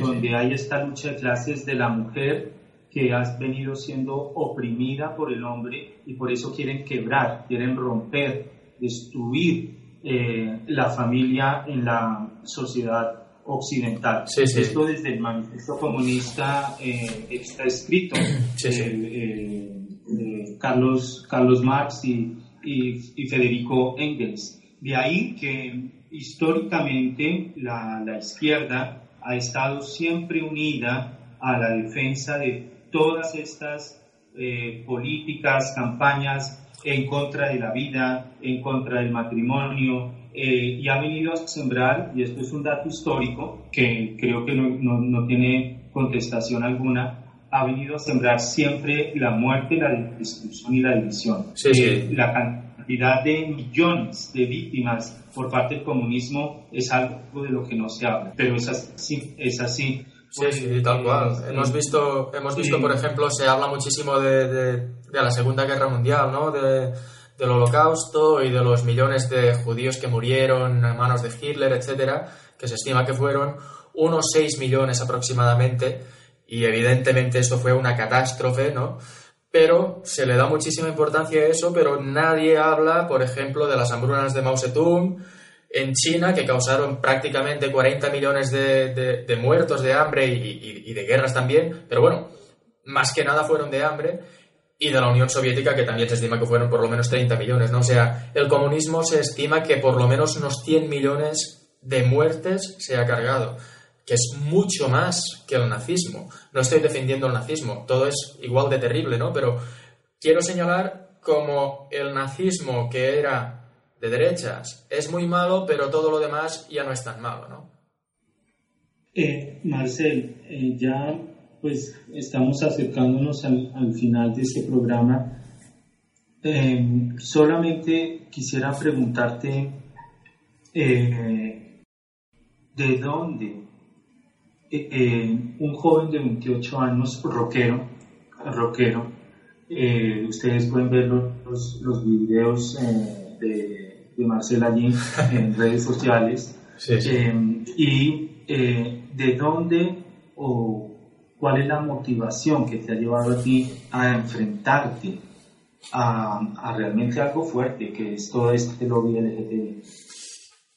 donde hay esta lucha de clases de la mujer que has venido siendo oprimida por el hombre y por eso quieren quebrar, quieren romper, destruir eh, la familia en la sociedad occidental. Esto desde el manifiesto comunista eh, está escrito eh, de Carlos, Carlos Marx y, y, Federico Engels. De ahí que históricamente la, la izquierda ha estado siempre unida a la defensa de todas estas eh, políticas, campañas en contra de la vida, en contra del matrimonio, eh, y ha venido a sembrar, y esto es un dato histórico que creo que no, no, tiene contestación alguna, ha venido a sembrar siempre la muerte, la destrucción y la división. Eh, la cantidad de millones de víctimas por parte del comunismo es algo de lo que no se habla, pero es así. Es así. Sí, sí, tal cual. Hemos visto, hemos visto por ejemplo, se habla muchísimo de, de, la Segunda Guerra Mundial, ¿no? De, del Holocausto y de los millones de judíos que murieron a manos de Hitler, etcétera, que se estima que fueron unos 6 millones aproximadamente, y evidentemente esto fue una catástrofe, ¿no? Pero se le da muchísima importancia a eso, pero nadie habla, por ejemplo, de las hambrunas de Mao Zedong, en China que causaron prácticamente 40 millones de, muertos de hambre y, de guerras también, pero bueno, más que nada fueron de hambre y de la Unión Soviética que también se estima que fueron por lo menos 30 millones, ¿no? O sea, el comunismo se estima que por lo menos unos 100 millones de muertes se ha cargado, que es mucho más que el nazismo. No estoy defendiendo el nazismo, todo es igual de terrible, ¿no? Pero quiero señalar como el nazismo que era de derechas es muy malo, pero todo lo demás ya no es tan malo, ¿no? Eh, Marcel, eh, ya pues estamos acercándonos al, final de este programa. Eh, solamente quisiera preguntarte, de dónde eh, eh, un joven de 28 años, rockero, rockero, eh, ustedes pueden ver los, los videos de, de Marcel allí en redes sociales, y de dónde o cuál es la motivación que te ha llevado a ti a enfrentarte a, a realmente algo fuerte, que es todo este lobby LGTB.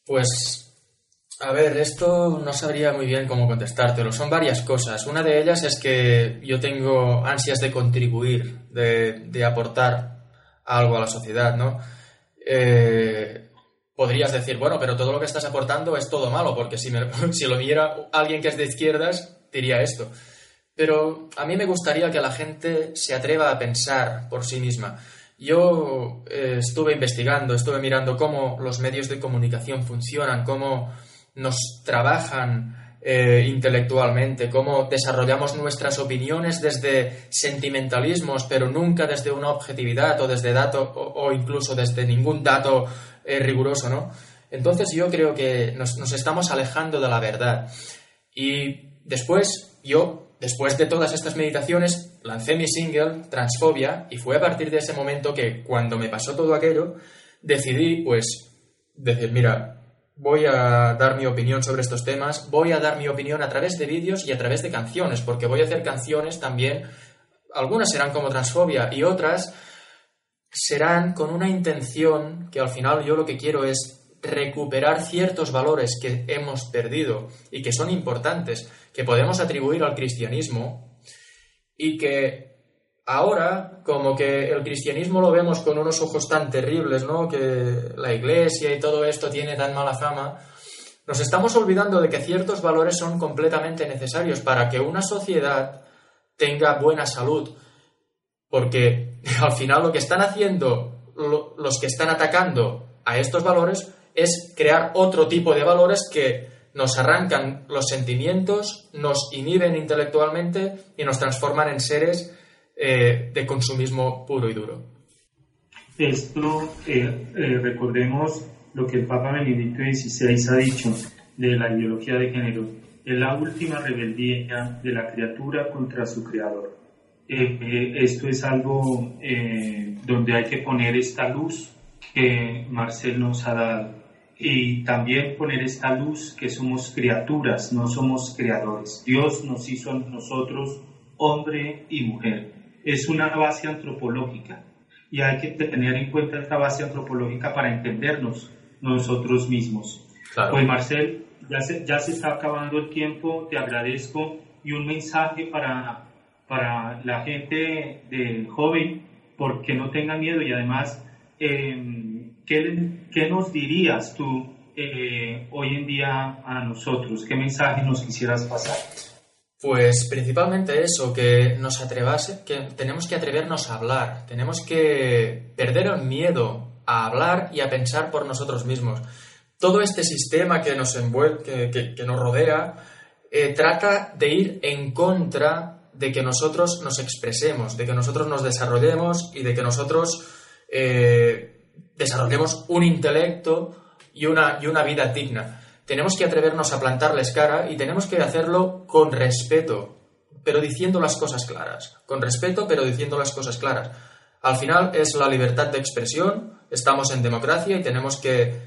Pues a ver, esto no sabría muy bien cómo contestártelo. Son varias cosas. Una de ellas es que yo tengo ansias de contribuir, de, aportar algo a la sociedad, ¿no? Eh, podrías decir, bueno, pero todo lo que estás aportando es todo malo, porque si, si lo viera alguien que es de izquierdas, diría esto. Pero a mí me gustaría que la gente se atreva a pensar por sí misma. Yo eh, estuve investigando, estuve mirando cómo los medios de comunicación funcionan, cómo nos trabajan eh, intelectualmente, cómo desarrollamos nuestras opiniones desde sentimentalismos, pero nunca desde una objetividad o desde dato o, incluso desde ningún dato eh, riguroso, ¿no? Entonces yo creo que nos, nos estamos alejando de la verdad. Y después, yo, después de todas estas meditaciones, lancé mi single, Transfobia, y fue a partir de ese momento que cuando me pasó todo aquello, decidí, pues, decir, mira, voy a dar mi opinión sobre estos temas, voy a dar mi opinión a través de vídeos y a través de canciones, porque voy a hacer canciones también, algunas serán como transfobia y otras serán con una intención que al final yo lo que quiero es recuperar ciertos valores que hemos perdido y que son importantes, que podemos atribuir al cristianismo y que ahora como que el cristianismo lo vemos con unos ojos tan terribles, ¿no? Que la iglesia y todo esto tiene tan mala fama. Nos estamos olvidando de que ciertos valores son completamente necesarios para que una sociedad tenga buena salud. Porque al final lo que están haciendo los que están atacando a estos valores es crear otro tipo de valores que nos arrancan los sentimientos, nos inhiben intelectualmente y nos transforman en seres eh, de consumismo puro y duro. Esto, eh, eh, recordemos lo que el Papa Benedicto XVI ha dicho de la ideología de género, es la última rebeldía de la criatura contra su creador. esto es algo donde hay que poner esta luz que Marcel nos ha dado y también poner esta luz que somos criaturas, no somos creadores. Dios nos hizo a nosotros hombre y mujer es una base antropológica y hay que tener en cuenta esta base antropológica para entendernos nosotros mismos. Pues Marcel, ya se, ya se está acabando el tiempo, te agradezco y un mensaje para, para la gente de joven, porque no tenga miedo y además, eh, ¿qué, nos dirías tú eh, hoy en día a nosotros? ¿Qué mensaje nos quisieras pasar? Pues principalmente eso, que nos atrevase, que tenemos que atrevernos a hablar, tenemos que perder el miedo a hablar y a pensar por nosotros mismos. Todo este sistema que nos envuelve, que, nos rodea, eh, trata de ir en contra de que nosotros nos expresemos, de que nosotros nos desarrollemos y de que nosotros eh, desarrollemos un intelecto y una, y una vida digna tenemos que atrevernos a plantarles cara y tenemos que hacerlo con respeto, pero diciendo las cosas claras. Con respeto, pero diciendo las cosas claras. Al final es la libertad de expresión, estamos en democracia y tenemos que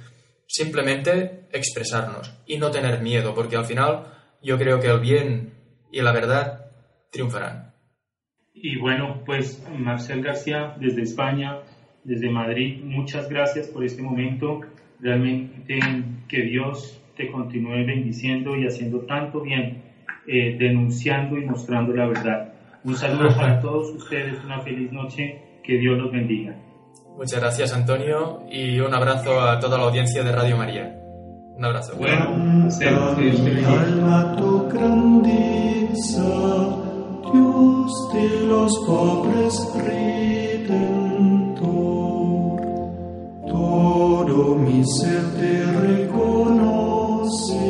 simplemente expresarnos y no tener miedo, porque al final yo creo que el bien y la verdad triunfarán. Y bueno, pues Marcel García desde España, desde Madrid, muchas gracias por este momento. Realmente que Dios te continúe bendiciendo y haciendo tanto bien, eh, denunciando y mostrando la verdad. Un saludo para todos ustedes, una feliz noche, que Dios los bendiga. Muchas gracias Antonio y un abrazo a toda la audiencia de Radio María. Un abrazo. Bueno, tu grandeza, Dios de los pobres mi ser te reconoce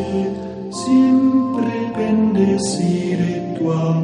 siempre bendeciré tu amor.